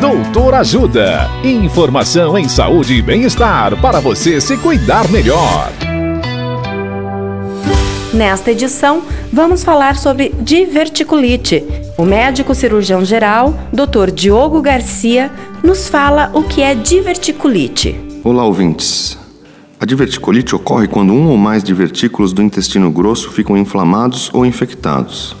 Doutor Ajuda. Informação em saúde e bem-estar para você se cuidar melhor. Nesta edição, vamos falar sobre diverticulite. O médico cirurgião geral, Dr. Diogo Garcia, nos fala o que é diverticulite. Olá, ouvintes. A diverticulite ocorre quando um ou mais divertículos do intestino grosso ficam inflamados ou infectados.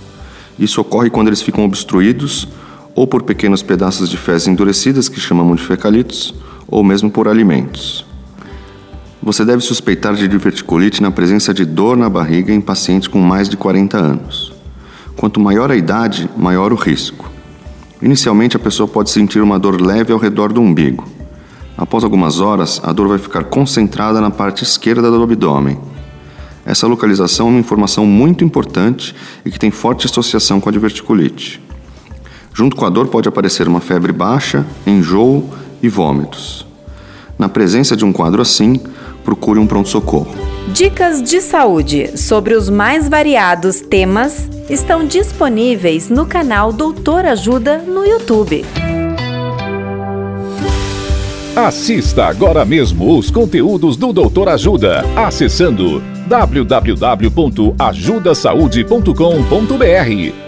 Isso ocorre quando eles ficam obstruídos ou por pequenos pedaços de fezes endurecidas que chamamos de fecalitos, ou mesmo por alimentos. Você deve suspeitar de diverticulite na presença de dor na barriga em pacientes com mais de 40 anos. Quanto maior a idade, maior o risco. Inicialmente, a pessoa pode sentir uma dor leve ao redor do umbigo. Após algumas horas, a dor vai ficar concentrada na parte esquerda do abdômen. Essa localização é uma informação muito importante e que tem forte associação com a diverticulite. Junto com a dor pode aparecer uma febre baixa, enjoo e vômitos. Na presença de um quadro assim, procure um pronto-socorro. Dicas de saúde sobre os mais variados temas estão disponíveis no canal Doutor Ajuda no YouTube. Assista agora mesmo os conteúdos do Doutor Ajuda acessando www.ajudasaude.com.br